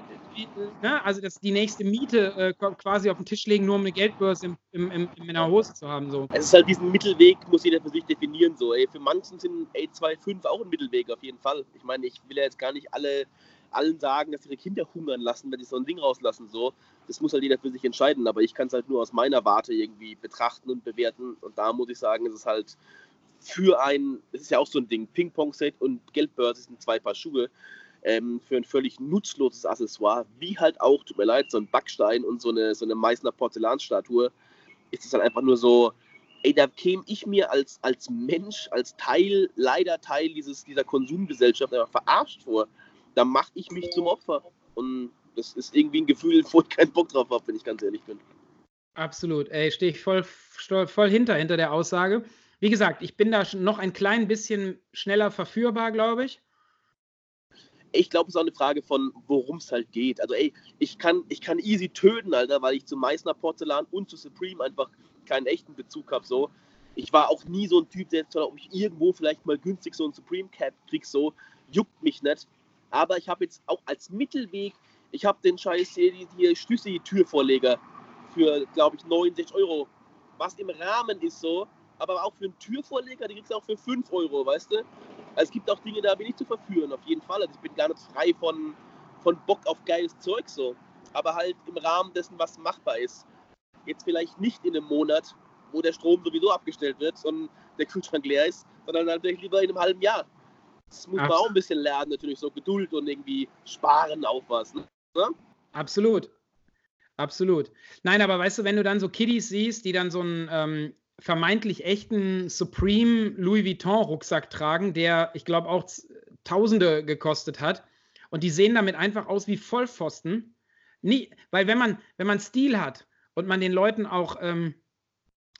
ne? also das, die nächste Miete äh, quasi auf den Tisch legen, nur um eine Geldbörse im, im, im, in der Hose zu haben. So. Es ist halt diesen Mittelweg, muss jeder für sich definieren. So. Ey, für manchen sind A25 auch ein Mittelweg auf jeden Fall. Ich meine, ich will ja jetzt gar nicht alle allen sagen, dass ihre Kinder hungern lassen, wenn sie so ein Ding rauslassen. So. Das muss halt jeder für sich entscheiden, aber ich kann es halt nur aus meiner Warte irgendwie betrachten und bewerten. Und da muss ich sagen, es ist halt für ein, es ist ja auch so ein Ding, Ping-Pong-Set und Geldbörse sind zwei Paar Schuhe ähm, für ein völlig nutzloses Accessoire, wie halt auch, tut mir leid, so ein Backstein und so eine, so eine Meißner Porzellanstatue, ist es dann einfach nur so, ey, da käme ich mir als, als Mensch, als Teil, leider Teil dieses, dieser Konsumgesellschaft einfach verarscht vor. Da mache ich mich zum Opfer. Und das ist irgendwie ein Gefühl, wo ich keinen Bock drauf habe, wenn ich ganz ehrlich bin. Absolut. Ey, stehe ich voll, voll hinter, hinter der Aussage. Wie gesagt, ich bin da noch ein klein bisschen schneller verführbar, glaube ich. Ich glaube, es ist auch eine Frage von, worum es halt geht. Also, ey, ich kann, ich kann easy töten, Alter, weil ich zu Meißner Porzellan und zu Supreme einfach keinen echten Bezug habe. So. Ich war auch nie so ein Typ, der jetzt, ob ich irgendwo vielleicht mal günstig so ein Supreme Cap krieg, so, juckt mich nicht. Aber ich habe jetzt auch als Mittelweg, ich habe den Scheiß hier, hier Stüssi-Türvorleger für, glaube ich, 69 Euro. Was im Rahmen ist so, aber auch für einen Türvorleger, den kriegst du auch für 5 Euro, weißt du? Also es gibt auch Dinge, da bin ich zu verführen, auf jeden Fall. Also ich bin gar nicht frei von, von Bock auf geiles Zeug so. Aber halt im Rahmen dessen, was machbar ist. Jetzt vielleicht nicht in einem Monat, wo der Strom sowieso abgestellt wird und der Kühlschrank leer ist, sondern halt lieber in einem halben Jahr. Das muss Absolut. man auch ein bisschen lernen, natürlich, so Geduld und irgendwie sparen auf was. Ne? Absolut. Absolut. Nein, aber weißt du, wenn du dann so Kiddies siehst, die dann so einen ähm, vermeintlich echten Supreme Louis Vuitton Rucksack tragen, der, ich glaube, auch Tausende gekostet hat, und die sehen damit einfach aus wie Vollpfosten. Nie, weil wenn man, wenn man Stil hat und man den Leuten auch ähm,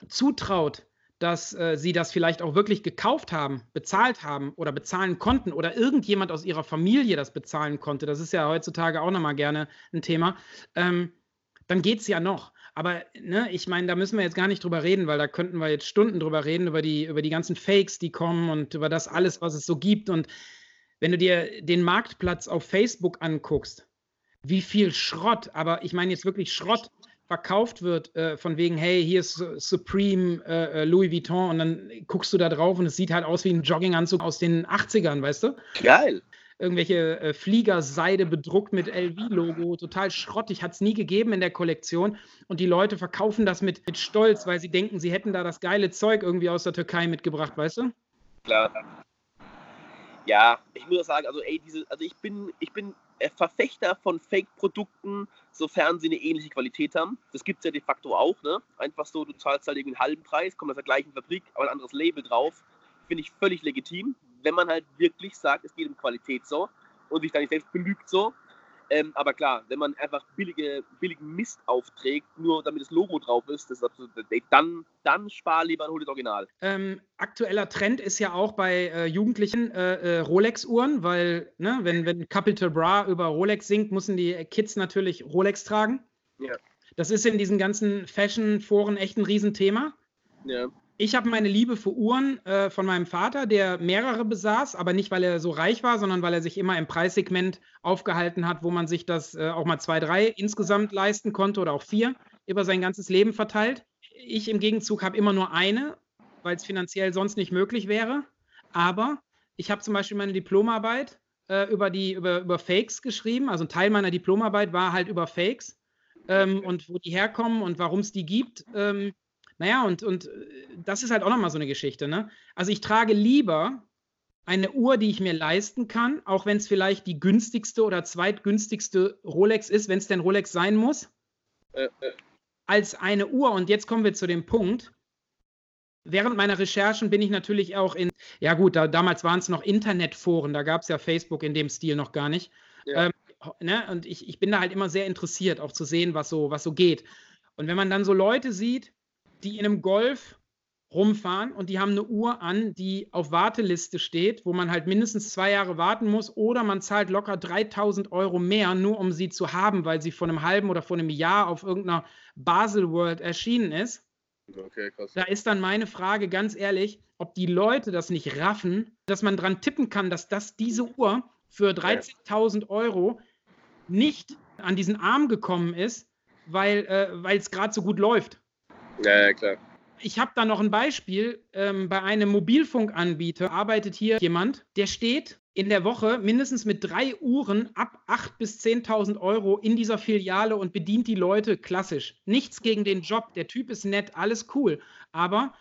zutraut, dass äh, sie das vielleicht auch wirklich gekauft haben, bezahlt haben oder bezahlen konnten oder irgendjemand aus ihrer Familie das bezahlen konnte, das ist ja heutzutage auch nochmal gerne ein Thema, ähm, dann geht es ja noch. Aber ne, ich meine, da müssen wir jetzt gar nicht drüber reden, weil da könnten wir jetzt Stunden drüber reden, über die, über die ganzen Fakes, die kommen und über das alles, was es so gibt. Und wenn du dir den Marktplatz auf Facebook anguckst, wie viel Schrott, aber ich meine jetzt wirklich Schrott verkauft wird, äh, von wegen, hey, hier ist Supreme äh, äh, Louis Vuitton und dann guckst du da drauf und es sieht halt aus wie ein Jogginganzug aus den 80ern, weißt du? Geil. Irgendwelche äh, Fliegerseide bedruckt mit LV-Logo, total schrottig, hat es nie gegeben in der Kollektion. Und die Leute verkaufen das mit, mit Stolz, weil sie denken, sie hätten da das geile Zeug irgendwie aus der Türkei mitgebracht, weißt du? Klar. Ja, ich muss sagen, also ey, diese, also ich bin, ich bin Verfechter von Fake-Produkten, sofern sie eine ähnliche Qualität haben. Das gibt es ja de facto auch, ne? Einfach so, du zahlst halt irgendwie einen halben Preis, kommt aus der gleichen Fabrik, aber ein anderes Label drauf. Finde ich völlig legitim, wenn man halt wirklich sagt, es geht um Qualität so und sich da nicht selbst belügt so. Ähm, aber klar, wenn man einfach billige, billigen Mist aufträgt, nur damit das Logo drauf ist, das ist absolut, dann, dann spar lieber und hol das Original. Ähm, aktueller Trend ist ja auch bei äh, Jugendlichen äh, äh, Rolex-Uhren, weil, ne, wenn, wenn Capital Bra über Rolex singt, müssen die Kids natürlich Rolex tragen. Ja. Das ist in diesen ganzen Fashion-Foren echt ein Riesenthema. Ja ich habe meine Liebe für Uhren äh, von meinem Vater, der mehrere besaß, aber nicht, weil er so reich war, sondern weil er sich immer im Preissegment aufgehalten hat, wo man sich das äh, auch mal zwei, drei insgesamt leisten konnte oder auch vier über sein ganzes Leben verteilt. Ich im Gegenzug habe immer nur eine, weil es finanziell sonst nicht möglich wäre. Aber ich habe zum Beispiel meine Diplomarbeit äh, über, die, über, über Fakes geschrieben. Also ein Teil meiner Diplomarbeit war halt über Fakes ähm, und wo die herkommen und warum es die gibt. Ähm, naja, und, und äh, das ist halt auch nochmal so eine Geschichte. Ne? Also ich trage lieber eine Uhr, die ich mir leisten kann, auch wenn es vielleicht die günstigste oder zweitgünstigste Rolex ist, wenn es denn Rolex sein muss, äh, äh. als eine Uhr. Und jetzt kommen wir zu dem Punkt. Während meiner Recherchen bin ich natürlich auch in, ja gut, da, damals waren es noch Internetforen, da gab es ja Facebook in dem Stil noch gar nicht. Ja. Ähm, ne? Und ich, ich bin da halt immer sehr interessiert, auch zu sehen, was so, was so geht. Und wenn man dann so Leute sieht, die in einem Golf rumfahren und die haben eine Uhr an, die auf Warteliste steht, wo man halt mindestens zwei Jahre warten muss oder man zahlt locker 3000 Euro mehr, nur um sie zu haben, weil sie vor einem halben oder vor einem Jahr auf irgendeiner Basel World erschienen ist. Okay, krass. Da ist dann meine Frage ganz ehrlich, ob die Leute das nicht raffen, dass man dran tippen kann, dass das diese Uhr für 13.000 Euro nicht an diesen Arm gekommen ist, weil äh, es gerade so gut läuft. Ja, ja, klar. Ich habe da noch ein Beispiel. Ähm, bei einem Mobilfunkanbieter arbeitet hier jemand, der steht in der Woche mindestens mit drei Uhren ab 8.000 bis 10.000 Euro in dieser Filiale und bedient die Leute klassisch. Nichts gegen den Job. Der Typ ist nett, alles cool. Aber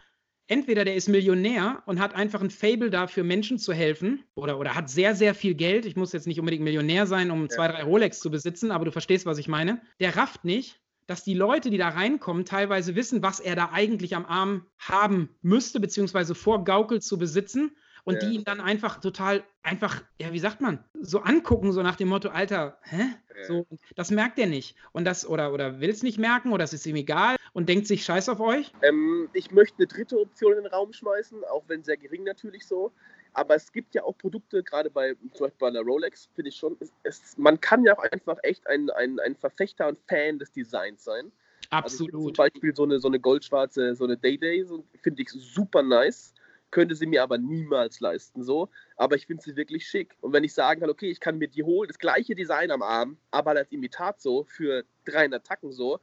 entweder der ist Millionär und hat einfach ein Fable dafür, Menschen zu helfen, oder, oder hat sehr, sehr viel Geld. Ich muss jetzt nicht unbedingt Millionär sein, um ja. zwei, drei Rolex zu besitzen, aber du verstehst, was ich meine. Der rafft nicht, dass die Leute, die da reinkommen, teilweise wissen, was er da eigentlich am Arm haben müsste, beziehungsweise vorgaukelt zu besitzen und ja. die ihn dann einfach total, einfach, ja, wie sagt man, so angucken, so nach dem Motto, Alter, hä? Ja. So, das merkt er nicht. Und das, oder, oder will es nicht merken, oder es ist ihm egal und denkt sich, scheiß auf euch? Ähm, ich möchte eine dritte Option in den Raum schmeißen, auch wenn sehr gering natürlich so. Aber es gibt ja auch Produkte, gerade bei zum Beispiel bei der Rolex, finde ich schon, es, es, man kann ja auch einfach echt ein, ein, ein Verfechter und Fan des Designs sein. Absolut. Also zum Beispiel so eine, so eine goldschwarze, so eine Day-Day, so, finde ich super nice könnte sie mir aber niemals leisten, so. Aber ich finde sie wirklich schick. Und wenn ich sagen kann, okay, ich kann mir die holen, das gleiche Design am Arm, aber als Imitat so für 300 Tacken so,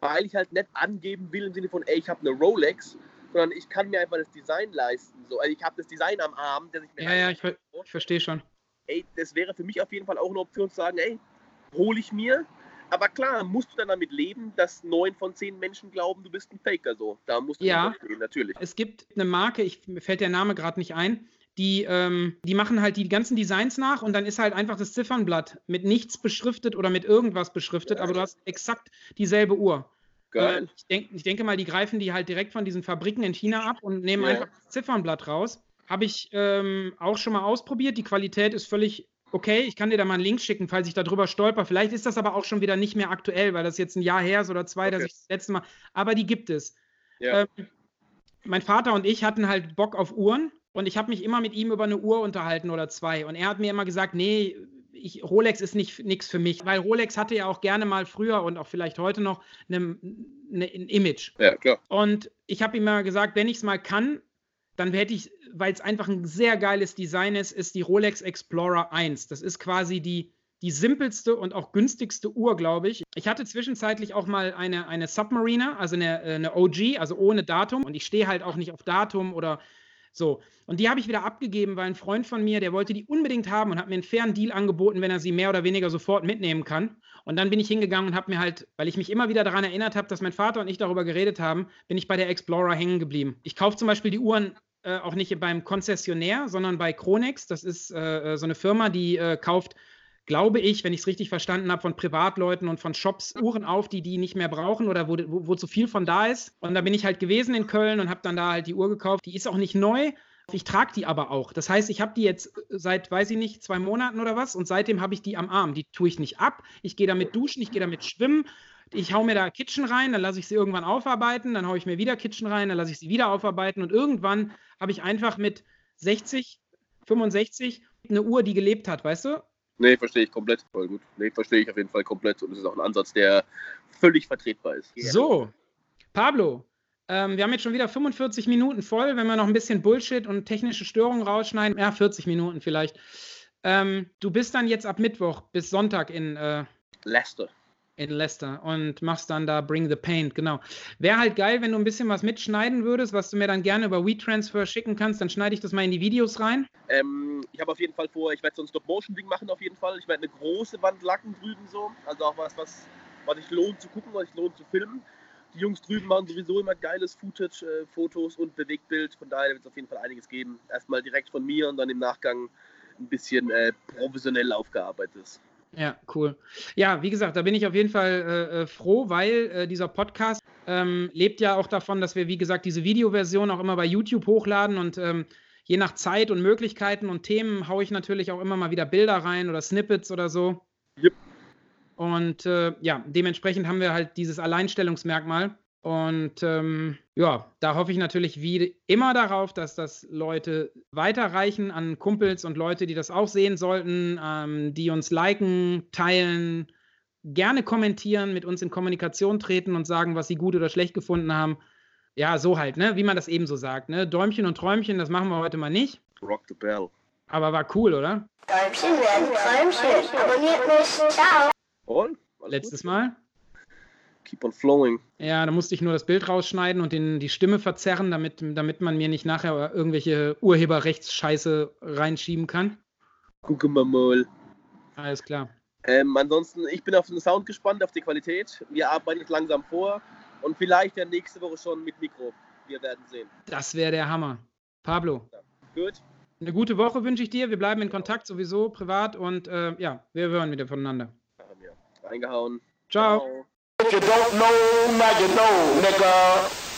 weil ich halt nicht angeben will im Sinne von, ey, ich habe eine Rolex, sondern ich kann mir einfach das Design leisten. So. Also ich habe das Design am Arm, das ich mir Ja, ja, ich, ver ich verstehe schon. Ey, das wäre für mich auf jeden Fall auch eine Option zu sagen, ey, hole ich mir, aber klar, musst du dann damit leben, dass neun von zehn Menschen glauben, du bist ein Faker so. Da musst du ja, leben, natürlich. Es gibt eine Marke, ich, mir fällt der Name gerade nicht ein, die, ähm, die machen halt die ganzen Designs nach und dann ist halt einfach das Ziffernblatt mit nichts beschriftet oder mit irgendwas beschriftet, ja. aber du hast exakt dieselbe Uhr. Geil. Äh, ich, denk, ich, denke mal, die greifen die halt direkt von diesen Fabriken in China ab und nehmen ja. einfach das Ziffernblatt raus. Habe ich ähm, auch schon mal ausprobiert. Die Qualität ist völlig okay, ich kann dir da mal einen Link schicken, falls ich darüber stolper. Vielleicht ist das aber auch schon wieder nicht mehr aktuell, weil das jetzt ein Jahr her ist oder zwei, okay. dass ich das letzte Mal. Aber die gibt es. Ja. Ähm, mein Vater und ich hatten halt Bock auf Uhren und ich habe mich immer mit ihm über eine Uhr unterhalten oder zwei. Und er hat mir immer gesagt, nee, ich, Rolex ist nicht nichts für mich, weil Rolex hatte ja auch gerne mal früher und auch vielleicht heute noch eine, eine, ein Image. Ja, klar. Und ich habe ihm immer gesagt, wenn ich es mal kann, dann hätte ich, weil es einfach ein sehr geiles Design ist, ist die Rolex Explorer 1. Das ist quasi die, die simpelste und auch günstigste Uhr, glaube ich. Ich hatte zwischenzeitlich auch mal eine, eine Submariner, also eine, äh, eine OG, also ohne Datum. Und ich stehe halt auch nicht auf Datum oder so. Und die habe ich wieder abgegeben, weil ein Freund von mir, der wollte die unbedingt haben und hat mir einen fairen Deal angeboten, wenn er sie mehr oder weniger sofort mitnehmen kann. Und dann bin ich hingegangen und habe mir halt, weil ich mich immer wieder daran erinnert habe, dass mein Vater und ich darüber geredet haben, bin ich bei der Explorer hängen geblieben. Ich kaufe zum Beispiel die Uhren äh, auch nicht beim Konzessionär, sondern bei Chronex. Das ist äh, äh, so eine Firma, die äh, kauft, glaube ich, wenn ich es richtig verstanden habe, von Privatleuten und von Shops Uhren auf, die die nicht mehr brauchen oder wo, wo, wo zu viel von da ist. Und da bin ich halt gewesen in Köln und habe dann da halt die Uhr gekauft. Die ist auch nicht neu. Ich trage die aber auch. Das heißt, ich habe die jetzt seit, weiß ich nicht, zwei Monaten oder was und seitdem habe ich die am Arm. Die tue ich nicht ab. Ich gehe damit duschen, ich gehe damit schwimmen ich hau mir da Kitchen rein, dann lasse ich sie irgendwann aufarbeiten, dann haue ich mir wieder Kitchen rein, dann lasse ich sie wieder aufarbeiten und irgendwann habe ich einfach mit 60, 65 eine Uhr, die gelebt hat, weißt du? Nee, verstehe ich komplett. Voll gut. Nee, verstehe ich auf jeden Fall komplett. Und es ist auch ein Ansatz, der völlig vertretbar ist. So, Pablo, ähm, wir haben jetzt schon wieder 45 Minuten voll. Wenn wir noch ein bisschen Bullshit und technische Störungen rausschneiden, ja, 40 Minuten vielleicht. Ähm, du bist dann jetzt ab Mittwoch bis Sonntag in äh, Leicester in Leicester und machst dann da Bring the Paint, genau. Wäre halt geil, wenn du ein bisschen was mitschneiden würdest, was du mir dann gerne über WeTransfer schicken kannst, dann schneide ich das mal in die Videos rein. Ähm, ich habe auf jeden Fall vor, ich werde so ein Stop-Motion-Ding machen auf jeden Fall. Ich werde eine große Wand lacken drüben so, also auch was, was, was sich lohnt zu gucken, was sich lohnt zu filmen. Die Jungs drüben machen sowieso immer geiles Footage, äh, Fotos und Bewegtbild, von daher wird es auf jeden Fall einiges geben. Erstmal direkt von mir und dann im Nachgang ein bisschen äh, professionell aufgearbeitet. Ja, cool. Ja, wie gesagt, da bin ich auf jeden Fall äh, äh, froh, weil äh, dieser Podcast ähm, lebt ja auch davon, dass wir, wie gesagt, diese Videoversion auch immer bei YouTube hochladen und ähm, je nach Zeit und Möglichkeiten und Themen haue ich natürlich auch immer mal wieder Bilder rein oder Snippets oder so. Yep. Und äh, ja, dementsprechend haben wir halt dieses Alleinstellungsmerkmal. Und ähm, ja, da hoffe ich natürlich wie immer darauf, dass das Leute weiterreichen an Kumpels und Leute, die das auch sehen sollten, ähm, die uns liken, teilen, gerne kommentieren, mit uns in Kommunikation treten und sagen, was sie gut oder schlecht gefunden haben. Ja, so halt, ne? Wie man das eben so sagt, ne? Däumchen und Träumchen, das machen wir heute mal nicht. Rock the bell. Aber war cool, oder? Däumchen werden Träumchen. Abonniert mich. Ciao. Und? Letztes gut. Mal? Keep on flowing. Ja, da musste ich nur das Bild rausschneiden und den, die Stimme verzerren, damit, damit man mir nicht nachher irgendwelche Urheberrechtsscheiße reinschieben kann. Gucken wir mal. Alles klar. Ähm, ansonsten, ich bin auf den Sound gespannt, auf die Qualität. Wir arbeiten langsam vor und vielleicht ja nächste Woche schon mit Mikro. Wir werden sehen. Das wäre der Hammer. Pablo. Gut. Eine gute Woche wünsche ich dir. Wir bleiben in Kontakt sowieso privat und äh, ja, wir hören wieder voneinander. Wir. Reingehauen. Ciao. If you don't know, now you know, nigga.